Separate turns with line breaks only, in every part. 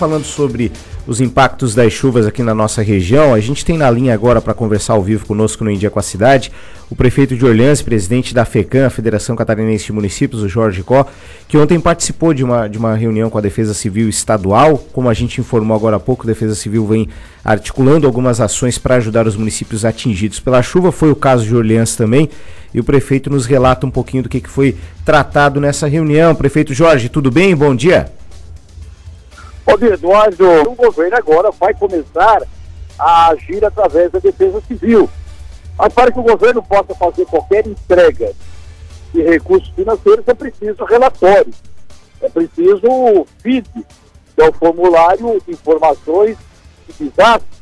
Falando sobre os impactos das chuvas aqui na nossa região, a gente tem na linha agora para conversar ao vivo conosco no India com a Cidade, o prefeito de Orleans, presidente da FECAM, Federação Catarinense de Municípios, o Jorge Có, que ontem participou de uma, de uma reunião com a Defesa Civil Estadual. Como a gente informou agora há pouco, a Defesa Civil vem articulando algumas ações para ajudar os municípios atingidos pela chuva. Foi o caso de Orleans também. E o prefeito nos relata um pouquinho do que, que foi tratado nessa reunião. Prefeito Jorge, tudo bem? Bom dia.
Dia, Eduardo. O governo agora vai começar a agir através da Defesa Civil. Mas para que o governo possa fazer qualquer entrega de recursos financeiros, é preciso relatório. É preciso FID, que é o formulário de informações de desastre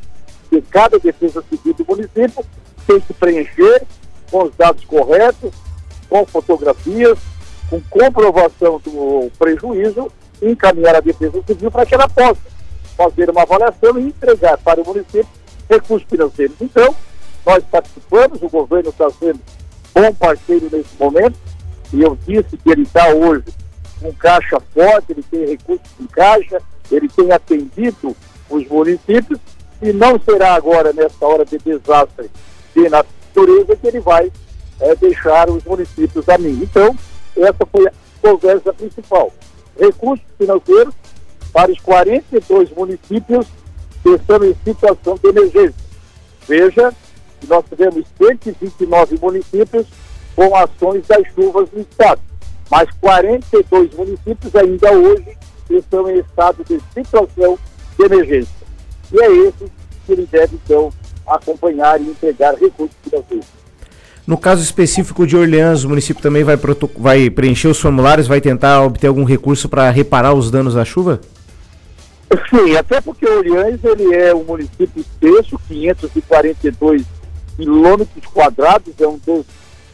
que cada defesa civil do município tem que preencher com os dados corretos, com fotografias, com comprovação do prejuízo encaminhar a Defesa Civil para que ela possa fazer uma avaliação e entregar para o município recursos financeiros. Então, nós participamos, o governo está sendo bom parceiro nesse momento, e eu disse que ele está hoje com caixa forte, ele tem recursos em caixa, ele tem atendido os municípios, e não será agora, nessa hora de desastre de natureza, que ele vai é, deixar os municípios a mim. Então, essa foi a conversa principal recursos financeiros para os 42 municípios que estão em situação de emergência. Veja que nós tivemos 129 municípios com ações das chuvas no estado, mas 42 municípios ainda hoje estão em estado de situação de emergência. E é esse que ele deve, então, acompanhar e entregar recursos financeiros.
No caso específico de Orleans, o município também vai, vai preencher os formulários, vai tentar obter algum recurso para reparar os danos da chuva?
Sim, até porque Orleans ele é um município extenso, 542 quilômetros quadrados, é um dos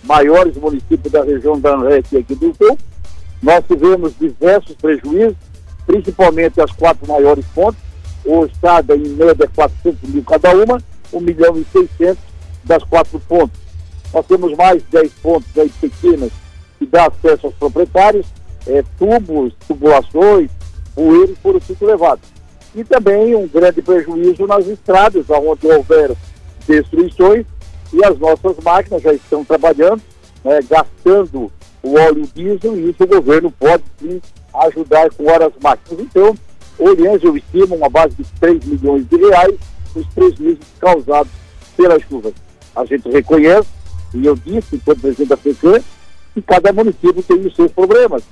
maiores municípios da região da Anrete aqui do Sul. Nós tivemos diversos prejuízos, principalmente as quatro maiores fontes, o estado em média 400 mil cada uma, 1 milhão e 600 das quatro pontes. Nós temos mais 10 pontos aí pequenas que dá acesso aos proprietários, é, tubos, tubulações, bueiros foram tudo levados. E também um grande prejuízo nas estradas, onde houveram destruições e as nossas máquinas já estão trabalhando, né, gastando o óleo diesel e isso o governo pode sim ajudar com horas máquinas. Então, Oriente eu estimo uma base de 3 milhões de reais os prejuízos causados pelas chuvas. A gente reconhece e eu disse, enquanto presidente da FECAM, que cada município tem os seus problemas.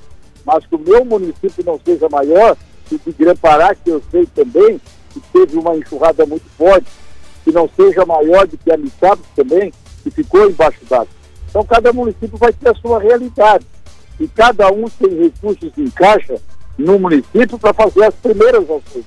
Mas que o meu município não seja maior que o de Grã-Pará, que eu sei também que teve uma enxurrada muito forte, que não seja maior do que a Mitado também, que ficou embaixo d'água. Então cada município vai ter a sua realidade. E cada um tem recursos em caixa no município para fazer as primeiras ações.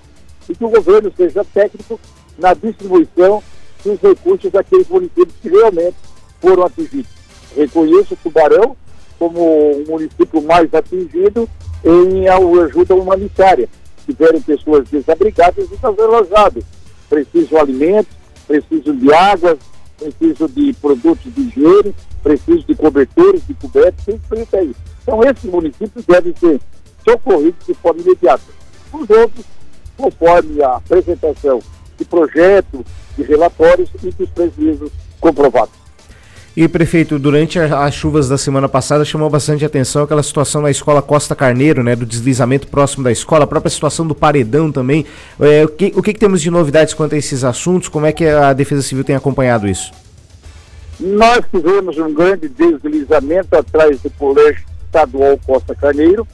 E que o governo seja técnico na distribuição dos recursos daqueles municípios que realmente foram atingidos. Reconheço Tubarão como o município mais atingido em ajuda humanitária. Tiveram pessoas desabrigadas e desalojadas. Precisam alimentos, precisam de água, precisam de produtos de higiene, precisam de cobertores, de cobertos, tem que aí. Então, esses municípios devem ser socorridos de forma imediata. Os outros, conforme a apresentação de projetos, de relatórios e dos prejuízos comprovados.
E, prefeito, durante as chuvas da semana passada chamou bastante atenção aquela situação na escola Costa Carneiro, né, do deslizamento próximo da escola, a própria situação do paredão também. É, o que, o que, que temos de novidades quanto a esses assuntos? Como é que a Defesa Civil tem acompanhado isso?
Nós tivemos um grande deslizamento atrás do Colégio Estadual Costa Carneiro.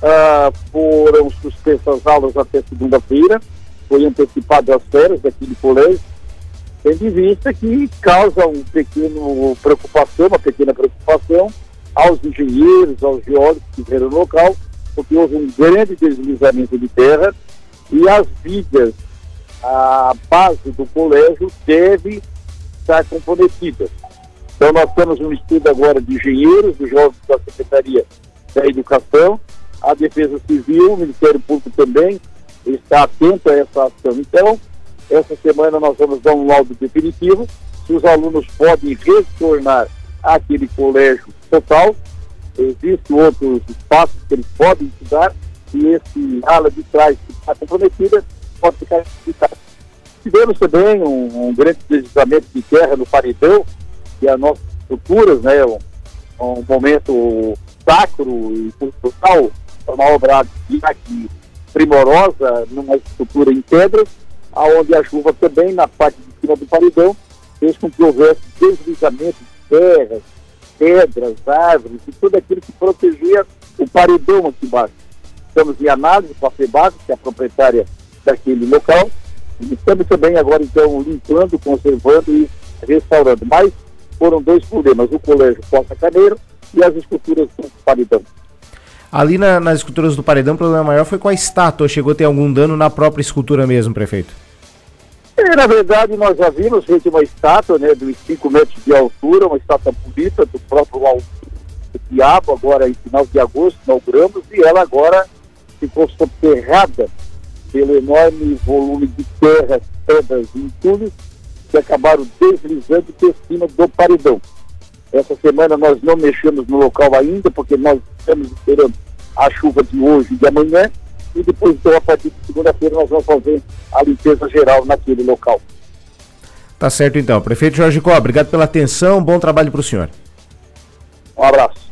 Uh, foram suspensas as aulas até segunda-feira. Foi antecipado as férias daquele colégio tendo em vista que causa um pequeno preocupação, uma pequena preocupação aos engenheiros, aos geólogos que viram no local, porque houve um grande deslizamento de terra e as vigas, a base do colégio deve estar comprometida. Então nós temos um estudo agora de engenheiros, de jovens da Secretaria da Educação, a Defesa Civil, o Ministério Público também está atento a essa ação. Então, essa semana nós vamos dar um laudo definitivo, se os alunos podem retornar àquele colégio total, existem outros espaços que eles podem estudar, e esse ala de trás que está comprometida pode ficar explicado. Tivemos também um, um, grande deslizamento de terra no paredão, é as nossas estruturas, né, um, um momento sacro e cultural, uma obra aqui primorosa, numa estrutura em pedras, aonde a chuva também na parte de cima do paredão fez com que houvesse deslizamento de terras, pedras, árvores e tudo aquilo que protegia o paredão aqui embaixo. Estamos em análise com a FEBAC, que é a proprietária daquele local, e estamos também agora então limpando, conservando e restaurando. Mas foram dois problemas, o colégio Costa Caneiro e as esculturas do paredão.
Ali na, nas esculturas do paredão, o problema maior foi com a estátua. Chegou a ter algum dano na própria escultura mesmo, prefeito?
É, na verdade, nós já vimos feito uma estátua né, de 5 metros de altura, uma estátua bonita do próprio Diabo, agora em final de agosto, inauguramos, e ela agora ficou soterrada pelo enorme volume de terras, pedras e entulhos que acabaram deslizando por cima do paredão. Essa semana nós não mexemos no local ainda, porque nós estamos esperando a chuva de hoje e de amanhã, e depois, então, a partir de segunda-feira, nós vamos fazer a limpeza geral naquele local.
Tá certo, então. Prefeito Jorge Có, obrigado pela atenção, bom trabalho para o senhor.
Um abraço.